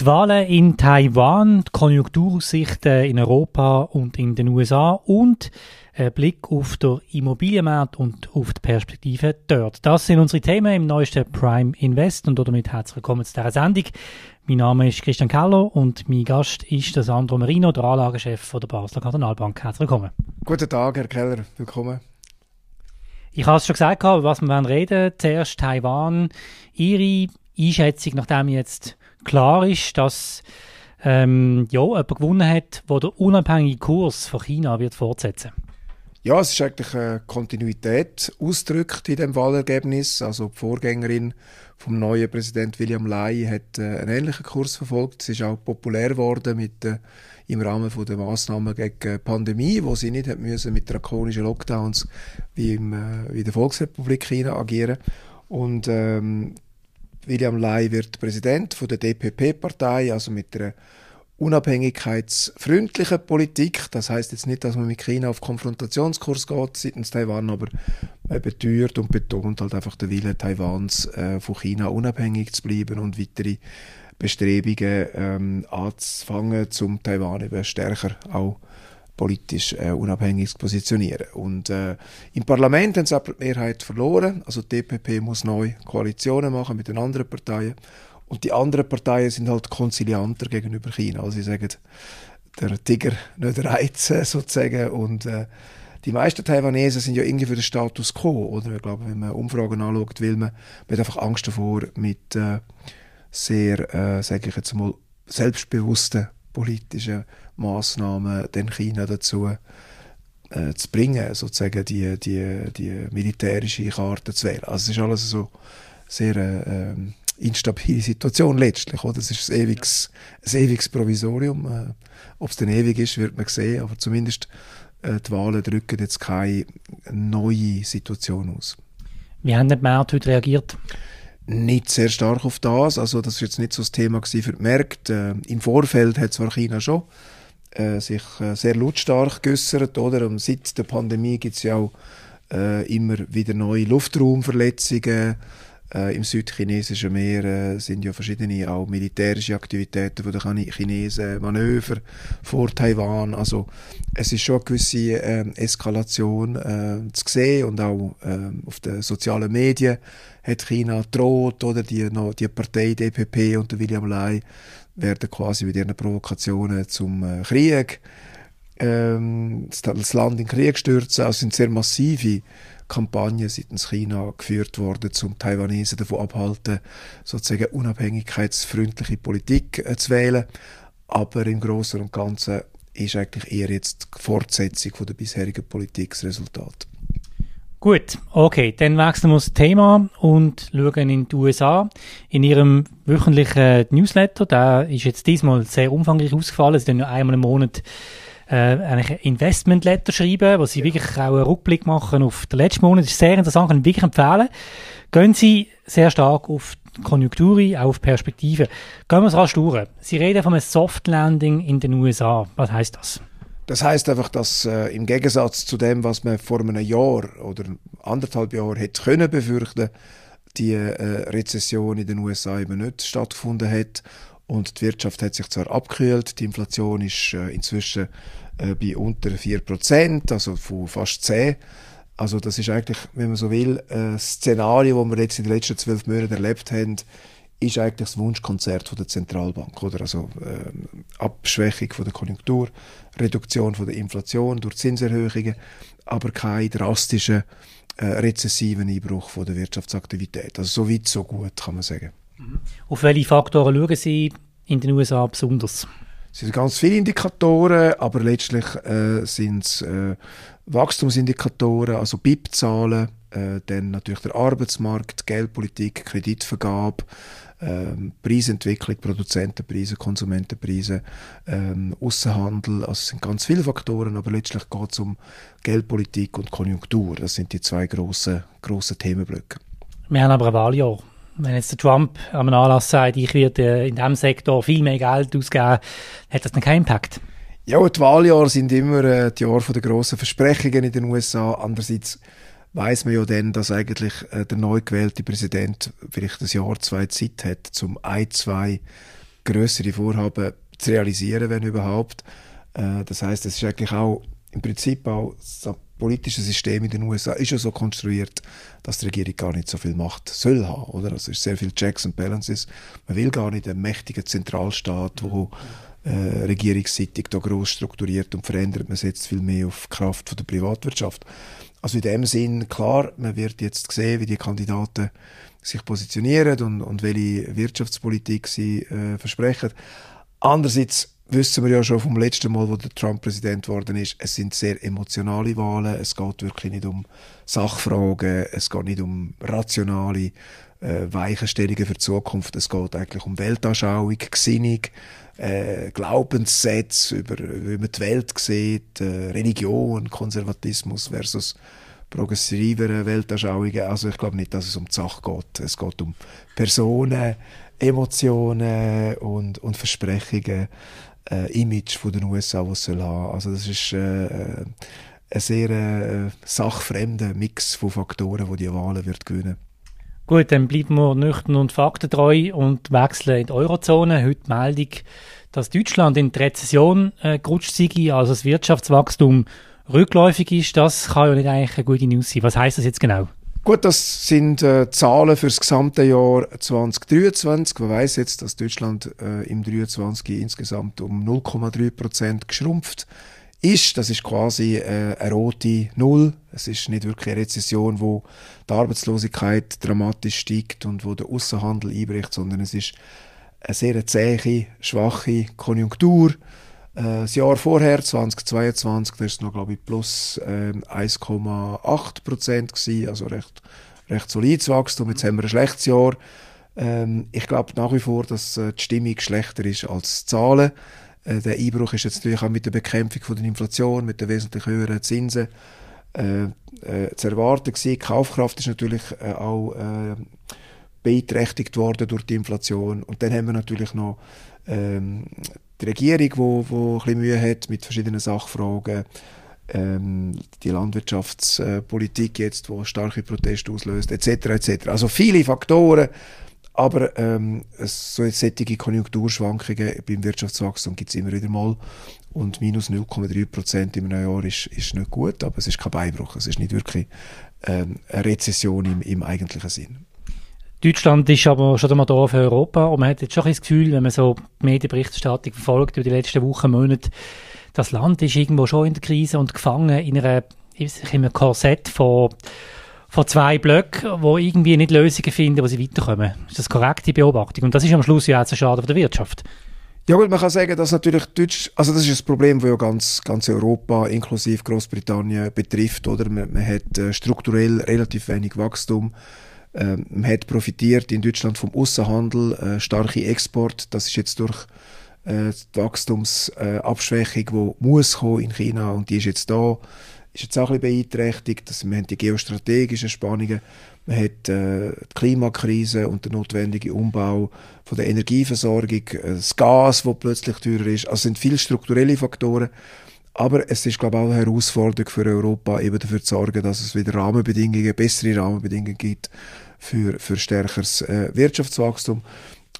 Die Wahlen in Taiwan, die Konjunkturaussichten in Europa und in den USA und ein Blick auf den Immobilienmarkt und auf die Perspektive dort. Das sind unsere Themen im neuesten Prime Invest und damit herzlich willkommen zu dieser Sendung. Mein Name ist Christian Keller und mein Gast ist der Sandro Marino, der Anlagechef der Basler Kantonalbank. Herzlich willkommen. Guten Tag, Herr Keller. Willkommen. Ich habe es schon gesagt, was wir reden Zuerst Taiwan. Ihre Einschätzung, nachdem jetzt klar ist, dass ähm, ja, jemand gewonnen hat, der den unabhängigen Kurs von China wird fortsetzen ja, es ist eigentlich eine Kontinuität ausgedrückt in dem Wahlergebnis. Also die Vorgängerin vom neuen Präsident William Lai hat äh, einen ähnlichen Kurs verfolgt. Sie ist auch populär geworden mit äh, im Rahmen von der Maßnahmen gegen die Pandemie, wo sie nicht hat müssen mit drakonischen Lockdowns wie, im, äh, wie der Volksrepublik China agieren. Und ähm, William Lai wird Präsident von der DPP-Partei, also mit einer unabhängigkeitsfreundliche Politik. Das heißt jetzt nicht, dass man mit China auf Konfrontationskurs geht seitens Taiwan, aber man beteuert und betont halt einfach den Willen Taiwans, äh, von China unabhängig zu bleiben und weitere Bestrebungen ähm, anzufangen, zum Taiwan eben stärker auch politisch äh, unabhängig zu positionieren. Und äh, im Parlament haben sie aber die Mehrheit verloren. Also die DPP muss neu Koalitionen machen mit den anderen Parteien. Und die anderen Parteien sind halt konzilianter gegenüber China. Also sie sagen, der Tiger nicht reizen sozusagen. Und äh, die meisten Taiwanesen sind ja irgendwie für den Status quo. Oder ich glaube, wenn man Umfragen anschaut, will man, man hat einfach Angst davor, mit äh, sehr, äh, sage ich jetzt mal, selbstbewussten politischen Maßnahmen den China dazu äh, zu bringen, sozusagen die, die, die militärische Karte zu wählen. Also es ist alles so sehr äh, ähm, instabile Situation letztlich. Oder? Es ist ein ewiges, ein ewiges Provisorium. Äh, Ob es dann ewig ist, wird man sehen. Aber zumindest äh, die Wahlen drücken jetzt keine neue Situation aus. Wie haben die Märkte heute reagiert? Nicht sehr stark auf das. Also das ist jetzt nicht so das Thema für die Märkte. Äh, Im Vorfeld hat zwar China schon äh, sich äh, sehr lautstark geäussert. Oder? Und seit der Pandemie gibt es ja auch äh, immer wieder neue Luftraumverletzungen äh, Im südchinesischen Meer äh, sind ja verschiedene auch militärische Aktivitäten von den Chinesen, Manöver vor Taiwan. Also es ist schon eine gewisse äh, Eskalation äh, zu sehen und auch äh, auf den sozialen Medien hat China droht oder die, noch, die Partei DPP und William Lai werden quasi mit ihren Provokationen zum äh, Krieg ähm, das Land in Krieg stürzen. Also sind sehr massive Kampagne seitens China geführt worden, um Taiwanesen davon abhalten, sozusagen unabhängigkeitsfreundliche Politik äh, zu wählen. Aber im Großen und Ganzen ist eigentlich eher jetzt die Fortsetzung der bisherigen Politik das Resultat. Gut, okay, dann wechseln wir das Thema und schauen in die USA. In ihrem wöchentlichen Newsletter, der ist jetzt diesmal sehr umfangreich ausgefallen, sie nur einmal im Monat äh, eigentlich Investment-Letter schreiben, wo sie wirklich auch einen Rückblick machen auf den letzten Monat. Das ist sehr interessant, kann ich wirklich empfehlen. Gehen Sie sehr stark auf die Konjunktur auch auf Perspektive. Gehen wir es rasch durch. Sie reden von einem Soft Landing in den USA. Was heißt das? Das heißt einfach, dass äh, im Gegensatz zu dem, was man vor einem Jahr oder anderthalb Jahren hätte können befürchten, die äh, Rezession in den USA eben nicht stattgefunden hat und die Wirtschaft hat sich zwar abgekühlt, die Inflation ist äh, inzwischen äh, bei unter 4%, also von fast 10%. Also das ist eigentlich, wenn man so will, ein Szenario, das wir jetzt in den letzten zwölf Monaten erlebt haben, ist eigentlich das Wunschkonzert der Zentralbank, oder? Also äh, Abschwächung von der Konjunktur, Reduktion von der Inflation durch Zinserhöhungen, aber kein drastischer äh, rezessiven Einbruch von der Wirtschaftsaktivität. Also so weit, so gut, kann man sagen. Mhm. Auf welche Faktoren schauen Sie in den USA besonders? Es sind ganz viele Indikatoren, aber letztlich äh, sind es äh, Wachstumsindikatoren, also BIP-Zahlen, äh, dann natürlich der Arbeitsmarkt, Geldpolitik, Kreditvergabe, ähm, Preisentwicklung, Produzentenpreise, Konsumentenpreise, ähm, Außenhandel, also es sind ganz viele Faktoren, aber letztlich geht es um Geldpolitik und Konjunktur. Das sind die zwei grossen, grossen Themenblöcke. Wir haben aber ein Wahljahr Wenn jetzt der Trump am Anlass sagt, ich werde äh, in diesem Sektor viel mehr Geld ausgeben, hat das dann keinen Impact? Ja, die Wahljahre sind immer äh, die Jahre der grossen Versprechungen in den USA. Andererseits weiß man ja dann, dass eigentlich äh, der neu gewählte Präsident vielleicht ein Jahr, zwei Zeit hat, zum ein, zwei größere Vorhaben zu realisieren, wenn überhaupt. Äh, das heißt, es ist eigentlich auch im Prinzip auch politische System in den USA ist ja so konstruiert, dass die Regierung gar nicht so viel Macht soll haben, oder? Also es ist sehr viel Checks and Balances. Man will gar nicht einen mächtigen Zentralstaat, wo äh, regierungsseitig da groß strukturiert und verändert. Man setzt viel mehr auf die Kraft von der Privatwirtschaft. Also in dem Sinn, klar, man wird jetzt sehen, wie die Kandidaten sich positionieren und, und welche Wirtschaftspolitik sie äh, versprechen. Andererseits wissen wir ja schon vom letzten Mal, wo der Trump Präsident geworden ist, es sind sehr emotionale Wahlen. Es geht wirklich nicht um Sachfragen, es geht nicht um rationale äh, Weichenstellungen für die Zukunft. Es geht eigentlich um Weltanschauung, Gesinnung, äh, Glaubenssätze, über wie man die Welt sieht, äh, Religion, Konservatismus versus progressivere Weltanschauungen. Also ich glaube nicht, dass es um die Sache geht. Es geht um Personen, Emotionen und, und Versprechungen, äh, Image von den USA, was soll haben. Also das ist äh, äh, ein sehr äh, sachfremder Mix von Faktoren, wo die Wahlen wird gewinnen. Gut, dann bleiben wir nüchtern und faktentreu und wechseln in die Eurozone. Heute Meldung, dass Deutschland in die Rezession äh, gerutscht sei, also das Wirtschaftswachstum rückläufig ist. Das kann ja nicht eigentlich eine gute News sein. Was heißt das jetzt genau? Gut, das sind äh, Zahlen für das gesamte Jahr 2023. Man weiß jetzt, dass Deutschland äh, im 2023 insgesamt um 0,3 Prozent geschrumpft ist. Das ist quasi äh, eine rote Null. Es ist nicht wirklich eine Rezession, wo die Arbeitslosigkeit dramatisch steigt und wo der Außenhandel einbricht, sondern es ist eine sehr zähe, schwache Konjunktur das Jahr vorher, 2022, da ist noch, glaube ich, plus äh, 1,8 Prozent also recht, recht solides Wachstum. Jetzt haben wir ein schlechtes Jahr. Ähm, ich glaube nach wie vor, dass äh, die Stimmung schlechter ist als die Zahlen. Äh, der Einbruch ist jetzt natürlich auch mit der Bekämpfung von der Inflation, mit den wesentlich höheren Zinsen äh, äh, zu erwarten gewesen. Die Kaufkraft ist natürlich äh, auch äh, beeinträchtigt worden durch die Inflation. Und dann haben wir natürlich noch ähm, die Regierung, wo, wo ein bisschen Mühe hat mit verschiedenen Sachfragen, ähm, die Landwirtschaftspolitik jetzt, wo starke Proteste auslöst, etc. etc. Also viele Faktoren, aber ähm, so solche Konjunkturschwankungen beim Wirtschaftswachstum gibt es immer wieder mal und minus 0,3 Prozent im neuen Jahr ist, ist nicht gut, aber es ist kein Beinbruch, es ist nicht wirklich ähm, eine Rezession im, im eigentlichen Sinn. Deutschland ist aber schon einmal da für Europa und man hat jetzt schon das Gefühl, wenn man so die Medienberichterstattung verfolgt über die letzten Wochen, Monate, das Land ist irgendwo schon in der Krise und gefangen in, einer, in einem Korsett von, von zwei Blöcken, wo irgendwie nicht Lösungen finden, wo sie weiterkommen. Ist das korrekte Beobachtung? Und das ist am Schluss ja auch zu schade für die Wirtschaft. Ja gut, man kann sagen, dass natürlich Deutsch, also das ist ein Problem, das ja ganz, ganz Europa inklusive Großbritannien betrifft, oder? Man, man hat äh, strukturell relativ wenig Wachstum ähm, man hat profitiert in Deutschland vom Außenhandel, äh, starke Export. Das ist jetzt durch äh, die Wachstumsabschwächung, die muss kommen in China und die ist jetzt da, ist jetzt auch ein bisschen beeinträchtigt. Also wir haben die geostrategischen Spannungen, man hat äh, die Klimakrise und den notwendigen Umbau von der Energieversorgung, äh, das Gas, das plötzlich teurer ist. Also es sind viele strukturelle Faktoren. Aber es ist, glaube ich, auch eine Herausforderung für Europa, eben dafür zu sorgen, dass es wieder Rahmenbedingungen, bessere Rahmenbedingungen gibt für, für stärkeres äh, Wirtschaftswachstum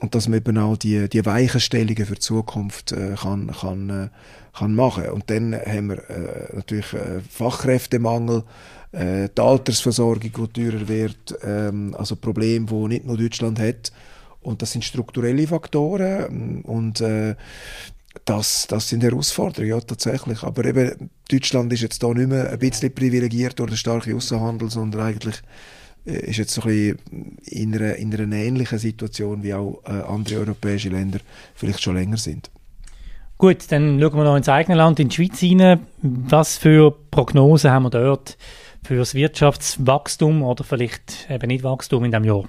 und dass man eben auch die, die Weichenstellungen für die Zukunft äh, kann, kann, äh, kann machen. Und dann haben wir äh, natürlich äh, Fachkräftemangel, äh, die Altersversorgung, die teurer wird, ähm, also Probleme, die nicht nur Deutschland hat. Und das sind strukturelle Faktoren und äh, das, das sind Herausforderungen, ja, tatsächlich. Aber eben, Deutschland ist jetzt da nicht mehr ein bisschen privilegiert durch den starken Außenhandel, sondern eigentlich äh, ist jetzt so ein bisschen in einer, in einer ähnlichen Situation, wie auch äh, andere europäische Länder vielleicht schon länger sind. Gut, dann schauen wir noch ins eigene Land, in die Schweiz hinein. Was für Prognosen haben wir dort für das Wirtschaftswachstum oder vielleicht eben nicht Wachstum in diesem Jahr?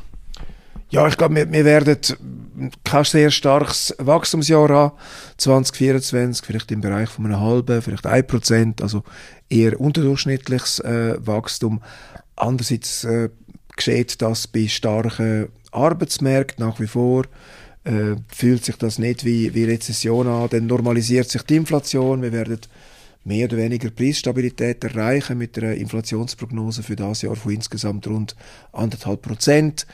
Ja, ich glaube, wir, wir werden kein sehr starkes Wachstumsjahr haben, 2024, vielleicht im Bereich von einem halben, vielleicht ein Prozent, also eher unterdurchschnittliches äh, Wachstum. Andererseits äh, geschieht das bei starken Arbeitsmärkten nach wie vor. Äh, fühlt sich das nicht wie, wie Rezession an, dann normalisiert sich die Inflation. Wir werden mehr oder weniger Preisstabilität erreichen mit einer Inflationsprognose für das Jahr von insgesamt rund anderthalb Prozent.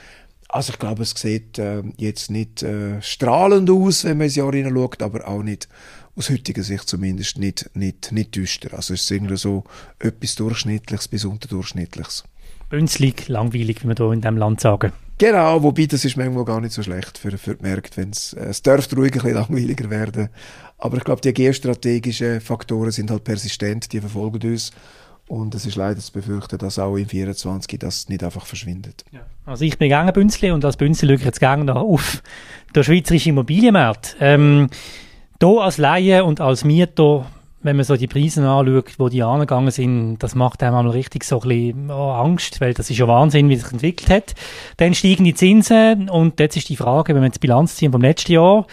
Also ich glaube, es sieht äh, jetzt nicht äh, strahlend aus, wenn man ins Jahr hineinschaut, aber auch nicht aus heutiger Sicht zumindest nicht, nicht, nicht düster. Also es ist irgendwie so etwas Durchschnittliches bis Unterdurchschnittliches. Bünzlig, langweilig, wie wir hier in diesem Land sagen. Genau, wobei das ist manchmal gar nicht so schlecht für, für die Märkte, wenn es, äh, es dürfte ruhig ein bisschen langweiliger werden. Aber ich glaube, die geostrategischen Faktoren sind halt persistent, die verfolgen uns. Und es ist leider zu befürchten, dass auch im 24 das nicht einfach verschwindet. Ja. Also ich bin gerne Bünzli und als Bünzli schaue ich jetzt gerne auf den schweizerischen Immobilienmarkt. Ähm, hier als Laie und als Mieter, wenn man so die Preise anschaut, wo die angegangen sind, das macht einem mal richtig so ein bisschen oh, Angst, weil das ist ja Wahnsinn, wie sich entwickelt hat. Dann steigen die Zinsen und jetzt ist die Frage, wenn wir jetzt die Bilanz ziehen vom letzten Jahr,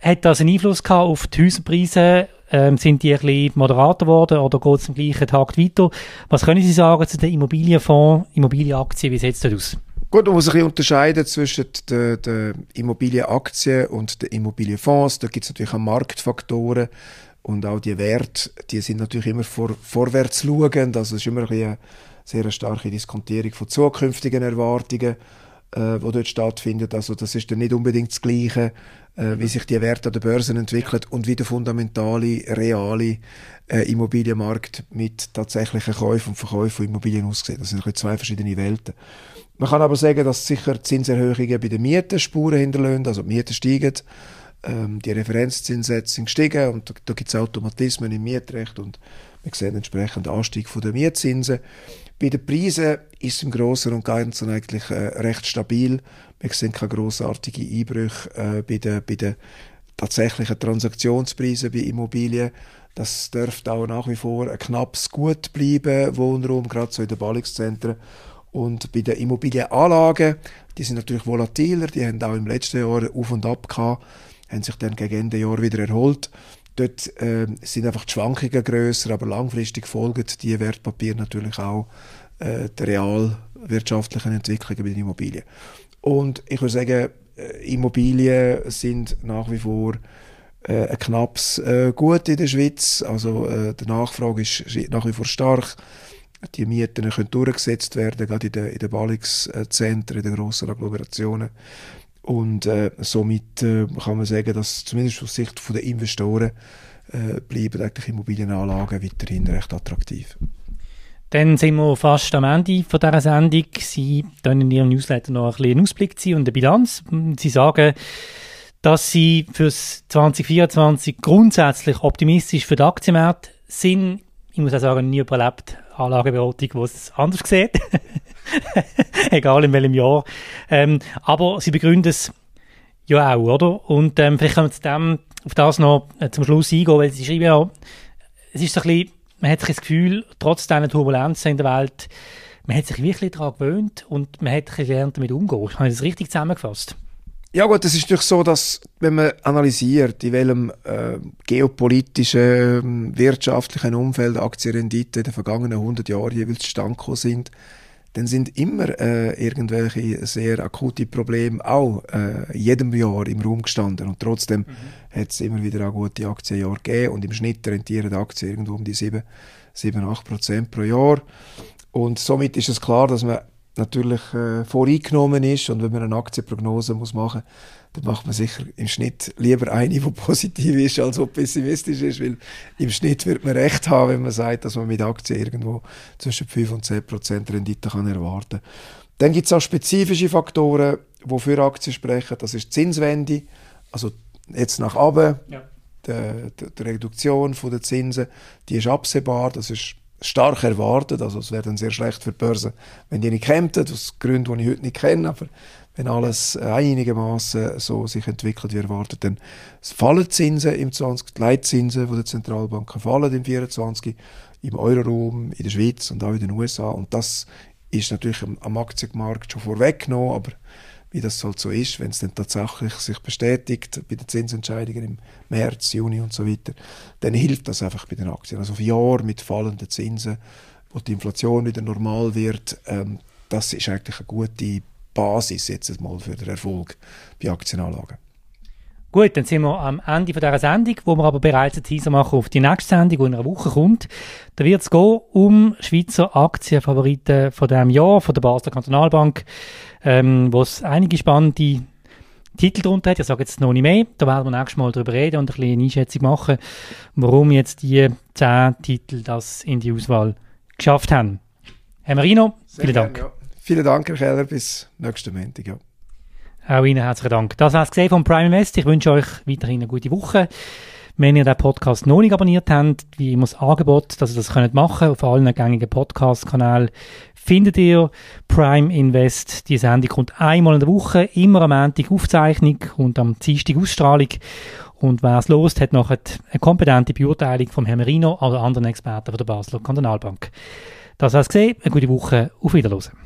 hat das einen Einfluss gehabt auf die Hauspreise? Ähm, sind die ein bisschen moderater geworden oder geht es am gleichen Tag weiter? Was können Sie sagen zu den Immobilienfonds, Immobilienaktien, wie sieht es dort aus? Gut, man muss ein unterscheiden zwischen den, den Immobilienaktien und den Immobilienfonds. Da gibt es natürlich auch Marktfaktoren und auch die Werte, die sind natürlich immer vor, vorwärts schauend. Also es ist immer ein eine sehr starke Diskontierung von zukünftigen Erwartungen, äh, die dort stattfindet. Also das ist dann nicht unbedingt das Gleiche äh, wie sich die Werte an der Börse entwickeln und wie der fundamentale, reale äh, Immobilienmarkt mit tatsächlichen Käufen und Verkäufen von Immobilien aussieht. Das sind zwei verschiedene Welten. Man kann aber sagen, dass sicher Zinserhöhungen bei den Mieten Spuren hinterlassen, also die Mieten steigen, ähm, die Referenzzinssätze sind gestiegen und da, da gibt es Automatismen im Mietrecht und wir sehen entsprechend Anstieg der Mietzinsen. Bei den Preisen ist es im Großen und Ganzen eigentlich äh, recht stabil. Wir sehen keine grossartigen Einbrüche äh, bei den, bei den tatsächlichen Transaktionspreisen bei Immobilien. Das dürfte auch nach wie vor ein knappes Gut bleiben, Wohnraum, gerade so in den Ballungszentren. Und bei den Immobilienanlagen, die sind natürlich volatiler, die haben auch im letzten Jahr auf und ab gehabt, haben sich dann gegen Ende Jahr wieder erholt. Dort äh, sind einfach die Schwankungen grösser, aber langfristig folgen die Wertpapiere natürlich auch äh, der realwirtschaftlichen Entwicklungen bei den Immobilien. Und ich würde sagen, äh, Immobilien sind nach wie vor äh, ein knappes äh, Gut in der Schweiz. Also äh, die Nachfrage ist nach wie vor stark. Die Mieten können durchgesetzt werden, gerade in den, in den Ballungszentren, in den grossen Agglomerationen. Und äh, somit äh, kann man sagen, dass zumindest aus Sicht der Investoren äh, bleiben eigentlich Immobilienanlagen weiterhin recht attraktiv. Dann sind wir fast am Ende von dieser Sendung. Sie können in Ihrem Newsletter noch ein bisschen einen Ausblick ziehen und eine Bilanz. Sie sagen, dass Sie für 2024 grundsätzlich optimistisch für den Aktienmarkt sind. Ich muss auch sagen, nie überlebt Anlageberatung, die es anders sieht. Egal in welchem Jahr. Ähm, aber sie begründen es ja auch, oder? Und ähm, vielleicht können wir zu dem, auf das noch äh, zum Schluss eingehen, weil sie schreiben ja, es ist so ein bisschen, man hat sich das Gefühl, trotz dieser Turbulenzen in der Welt, man hat sich wirklich daran gewöhnt und man hat gelernt, damit umzugehen. Habe ich das richtig zusammengefasst? Ja gut, es ist natürlich so, dass wenn man analysiert, in welchem äh, geopolitischen, äh, wirtschaftlichen Umfeld Aktienrendite in den vergangenen 100 Jahren jeweils zustande sind, dann sind immer äh, irgendwelche sehr akute Probleme auch äh, jedem Jahr im Raum gestanden. Und trotzdem mhm. hat es immer wieder auch gute Aktienjahre gegeben und im Schnitt rentieren die Aktien irgendwo um die 7, 7 8 Prozent pro Jahr. Und somit ist es klar, dass man natürlich äh, voreingenommen ist. Und wenn man eine Aktienprognose muss machen dann macht man sicher im Schnitt lieber eine, die positiv ist, als die pessimistisch ist, weil im Schnitt wird man recht haben, wenn man sagt, dass man mit Aktien irgendwo zwischen 5 und 10 Prozent Rendite kann erwarten. Dann gibt es auch spezifische Faktoren, die für Aktien sprechen, das ist die Zinswende, also jetzt nach oben, ja. die, die, die Reduktion der Zinsen, die ist absehbar, das ist stark erwartet. Also es wäre dann sehr schlecht für die Börse, wenn die nicht kämpften, aus Gründen, die ich heute nicht kenne. Aber wenn alles einigermaßen so sich entwickelt wie erwartet, dann fallen die Zinsen im 20, die Leitzinsen von der Zentralbanken fallen im 24, im Euroraum, in der Schweiz und auch in den USA. Und das ist natürlich am, Aktienmarkt schon vorweggenommen, aber wie das halt so ist, wenn es dann tatsächlich sich bestätigt bei den Zinsentscheidungen im März, Juni und so weiter, dann hilft das einfach bei den Aktien. Also auf Jahre mit fallenden Zinsen, wo die Inflation wieder normal wird, ähm, das ist eigentlich eine gute Basis jetzt mal für den Erfolg bei Aktienanlagen. Gut, dann sind wir am Ende von dieser Sendung, wo wir aber bereits einen Teaser machen auf die nächste Sendung, die in einer Woche kommt. Da wird es um Schweizer Aktienfavoriten von diesem Jahr, von der Basler Kantonalbank, ähm, wo es einige spannende Titel drunter hat. Ich sage jetzt noch nicht mehr. Da werden wir nächstes Mal darüber reden und ein bisschen eine Einschätzung machen, warum jetzt die zehn Titel das in die Auswahl geschafft haben. Herr Marino, Sehr vielen Dank. Gern, ja. Vielen Dank, Herr Keller. Bis nächsten Montag. Ja. Auch Ihnen herzlichen Dank. Das war es gesehen von Prime Invest. Ich wünsche euch weiterhin eine gute Woche. Wenn ihr den Podcast noch nicht abonniert habt, wie immer das Angebot, dass ihr das könnt machen auf allen gängigen Podcast-Kanälen, findet ihr Prime Invest. Die Sendung kommt einmal in der Woche, immer am Montag Aufzeichnung und am Dienstag Ausstrahlung. Und wer es lost, hat noch eine kompetente Beurteilung vom Herrn Merino oder anderen Experten von der Basler Kantonalbank. Das war's gesehen. Eine gute Woche. Auf Wiedersehen.